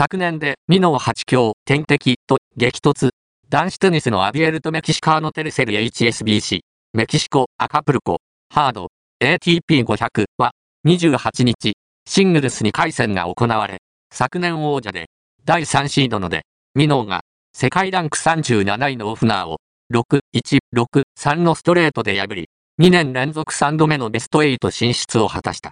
昨年でミノー8強、天敵と激突。男子テニスのアビエルとメキシカーノテルセル HSBC、メキシコ、アカプルコ、ハード、ATP500 は28日、シングルス2回戦が行われ、昨年王者で第3シードので、ミノーが世界ランク37位のオフナーを6、1、6、3のストレートで破り、2年連続3度目のベスト8進出を果たした。